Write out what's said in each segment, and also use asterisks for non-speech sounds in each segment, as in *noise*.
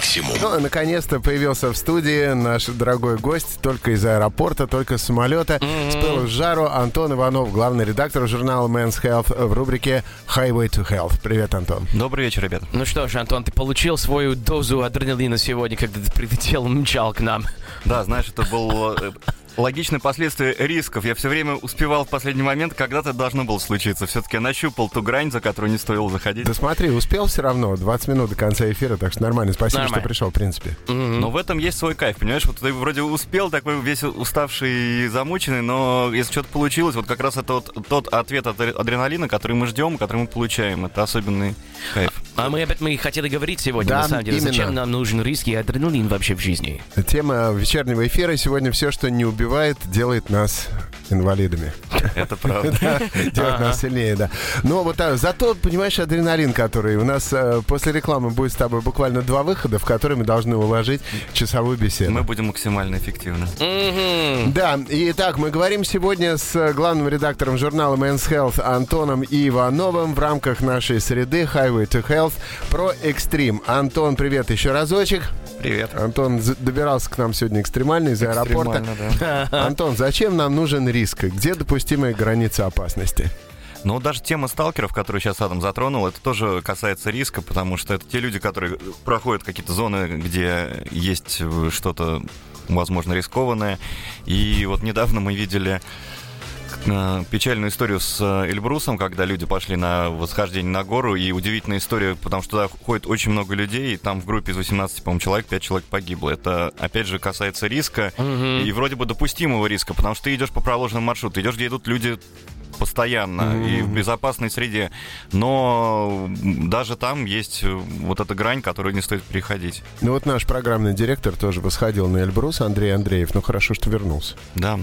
Максимум. Ну, наконец-то появился в студии наш дорогой гость, только из аэропорта, только с самолета. Mm-hmm. С пылу с жару Антон Иванов, главный редактор журнала Men's Health в рубрике Highway to Health. Привет, Антон. Добрый вечер, ребят. Ну что ж, Антон, ты получил свою дозу адреналина сегодня, когда ты прилетел, мчал к нам. Да, знаешь, это был э, логичное последствие рисков. Я все время успевал в последний момент, когда это должно было случиться. Все-таки я нащупал ту грань, за которую не стоило заходить. Да смотри, успел все равно. 20 минут до конца эфира, так что нормально. Спасибо, нормально. что пришел, в принципе. Mm-hmm. Но в этом есть свой кайф, понимаешь? Вот ты вроде успел, такой весь уставший и замученный, но если что-то получилось, вот как раз это вот тот ответ от адреналина, который мы ждем, который мы получаем. Это особенный кайф. А мы об этом и хотели говорить сегодня, да, на самом деле. Именно. Зачем нам нужен риск и адреналин вообще в жизни? Тема вечернего эфира сегодня все, что не убивает, делает нас инвалидами. Это правда. *laughs* Делает нас сильнее, да. Но вот так, зато, понимаешь, адреналин, который у нас э, после рекламы будет с тобой буквально два выхода, в которые мы должны уложить часовую беседу. Мы будем максимально эффективны. Да, и так, мы говорим сегодня с главным редактором журнала Men's Health Антоном Ивановым в рамках нашей среды Highway to Health про экстрим. Антон, привет еще разочек. Привет. Антон добирался к нам сегодня экстремально из аэропорта. Да. *laughs* Антон, зачем нам нужен риск? Где допустимые границы опасности? Ну, даже тема сталкеров, которую сейчас Адам затронул, это тоже касается риска, потому что это те люди, которые проходят какие-то зоны, где есть что-то, возможно, рискованное. И вот недавно мы видели Э, печальную историю с э, Эльбрусом, когда люди пошли на восхождение на гору, и удивительная история, потому что туда ходит очень много людей, и там в группе из 18, по-моему, человек, 5 человек погибло. Это, опять же, касается риска, угу. и вроде бы допустимого риска, потому что ты идешь по проложенному маршруту, идешь, где идут люди постоянно mm-hmm. и в безопасной среде. Но даже там есть э, вот эта грань, которую не стоит переходить. Ну вот наш программный директор тоже восходил на Эльбрус, Андрей Андреев. Ну хорошо, что вернулся. Да.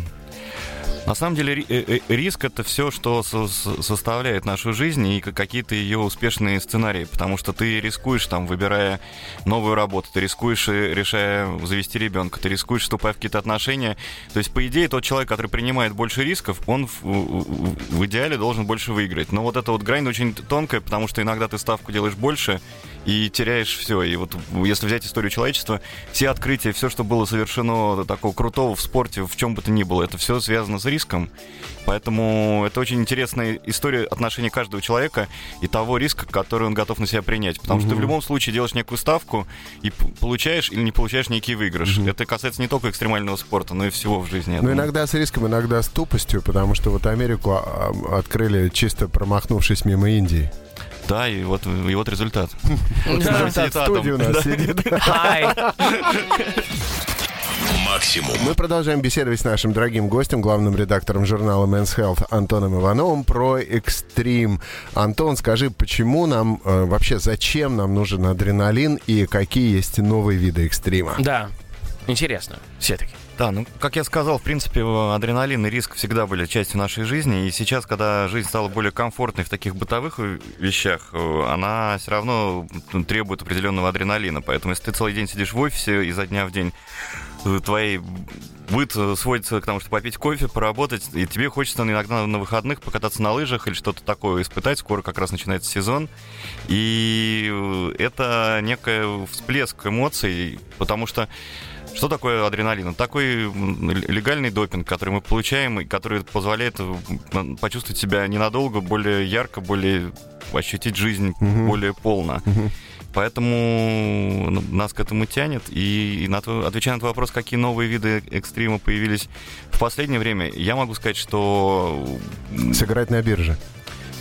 На самом деле э, э, риск это все, что составляет нашу жизнь и какие-то ее успешные сценарии, потому что ты рискуешь там, выбирая новую работу, ты рискуешь, э, решая завести ребенка, ты рискуешь, вступая в какие-то отношения. То есть, по идее, тот человек, который принимает больше рисков, он в, в идеале должен больше выиграть. Но вот эта вот грань очень тонкая, потому что иногда ты ставку делаешь больше, и теряешь все. И вот если взять историю человечества, все открытия, все, что было совершено такого крутого в спорте, в чем бы то ни было, это все связано с риском. Поэтому это очень интересная история отношения каждого человека и того риска, который он готов на себя принять. Потому угу. что ты в любом случае делаешь некую ставку и получаешь или не получаешь некий выигрыш. Угу. Это касается не только экстремального спорта, но и всего в жизни. Ну, иногда с риском, иногда с тупостью, потому что вот Америку а, а, открыли чисто промахнувшись мимо Индии. Да, и вот, и вот результат. *laughs* Результат студии у нас сидит. *laughs* Максимум. Мы продолжаем беседовать с нашим дорогим гостем, главным редактором журнала Men's Health Антоном Ивановым про экстрим. Антон, скажи, почему нам, э, вообще зачем нам нужен адреналин и какие есть новые виды экстрима? Да, интересно, все-таки. Да, ну, как я сказал, в принципе, адреналин и риск всегда были частью нашей жизни, и сейчас, когда жизнь стала более комфортной в таких бытовых вещах, э, она все равно требует определенного адреналина, поэтому если ты целый день сидишь в офисе изо дня в день, э, твои быт сводится к тому, что попить кофе, поработать, и тебе хочется иногда на выходных покататься на лыжах или что-то такое испытать. Скоро как раз начинается сезон. И э, это некий всплеск эмоций, потому что что такое адреналин? Такой легальный допинг, который мы получаем, и который позволяет почувствовать себя ненадолго, более ярко, более ощутить жизнь угу. более полно. Угу. Поэтому ну, нас к этому тянет. И, и на твой, отвечая на твой вопрос, какие новые виды экстрима появились в последнее время, я могу сказать, что... Сыграть на бирже.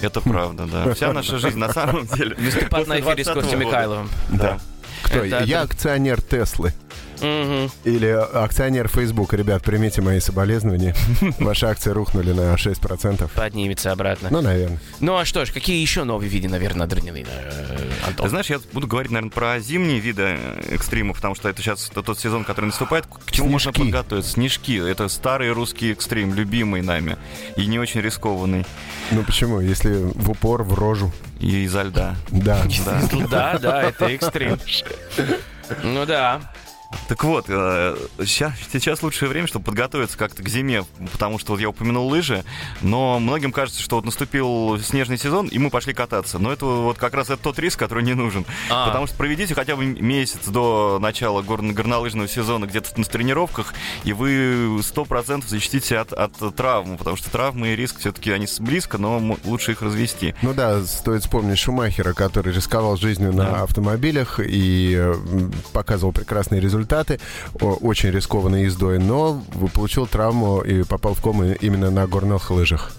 Это правда, да. Вся наша жизнь на самом деле. Выступать на эфире с Костей Михайловым. Да. Кто? Я акционер Теслы. Угу. Или акционер Facebook. Ребят, примите мои соболезнования. *laughs* Ваши акции рухнули на 6%. Поднимется обратно. Ну, наверное. Ну, а что ж, какие еще новые виды, наверное, адреналина, э, Антон? Ты знаешь, я буду говорить, наверное, про зимние виды экстримов, потому что это сейчас тот сезон, который наступает. К чему Снежки. можно подготовиться? Снежки. Это старый русский экстрим, любимый нами. И не очень рискованный. Ну, почему? Если в упор, в рожу. И изо льда. Да. *laughs* Да, да, это экстрим. *laughs* Ну да. Так вот, сейчас, сейчас лучшее время, чтобы подготовиться как-то к зиме, потому что вот я упомянул лыжи, но многим кажется, что вот наступил снежный сезон, и мы пошли кататься. Но это вот как раз это тот риск, который не нужен. А. Потому что проведите хотя бы месяц до начала гор- горнолыжного сезона где-то на тренировках, и вы сто процентов защитите от, от травм, потому что травмы и риск все-таки они близко, но лучше их развести. Ну да, стоит вспомнить Шумахера, который рисковал жизнью да. на автомобилях и показывал прекрасные результаты, очень рискованной ездой, но получил травму и попал в кому именно на горных лыжах.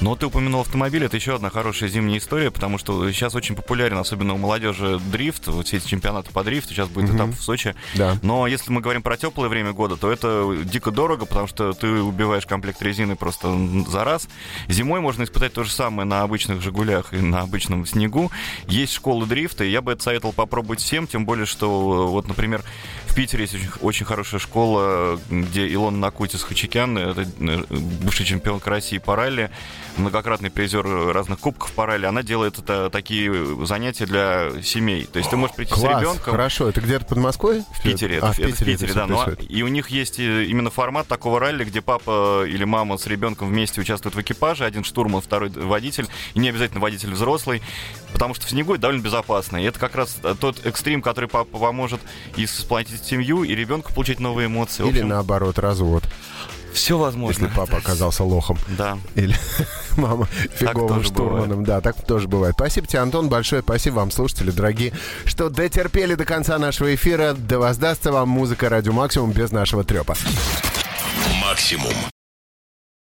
Но ты упомянул автомобиль, это еще одна хорошая зимняя история, потому что сейчас очень популярен, особенно у молодежи, дрифт, вот все эти чемпионаты по дрифту, сейчас будет mm-hmm. этап в Сочи. Да. Но если мы говорим про теплое время года, то это дико дорого, потому что ты убиваешь комплект резины просто за раз. Зимой можно испытать то же самое на обычных «Жигулях» и на обычном снегу. Есть школы дрифта, и я бы это советовал попробовать всем, тем более, что вот, например, в Питере есть очень, очень хорошая школа, где Илон Накутис Хачикян, это э, бывший чемпионка России по ралли, многократный призер разных кубков по ралли, она делает это, такие занятия для семей. То есть ты можешь прийти Класс, с ребенком. Хорошо, это где-то под Москвой? В Питере. А, это, в Питере, это в Питере, да. Но, и у них есть э, именно формат такого ралли, где папа или мама с ребенком вместе участвуют в экипаже, один штурман, второй водитель, и не обязательно водитель взрослый, потому что в снегу это довольно безопасно. И это как раз тот экстрим, который папа поможет и сплотить семью, и ребенку получить новые эмоции. Или общем, наоборот, развод. Все возможно. Если папа оказался лохом. Да. Или *laughs* мама фиговым штурманом. Бывает. Да, так тоже бывает. Спасибо тебе, Антон, большое. Спасибо вам, слушатели дорогие, что дотерпели до конца нашего эфира. Да воздастся вам музыка Радио Максимум без нашего трепа. Максимум.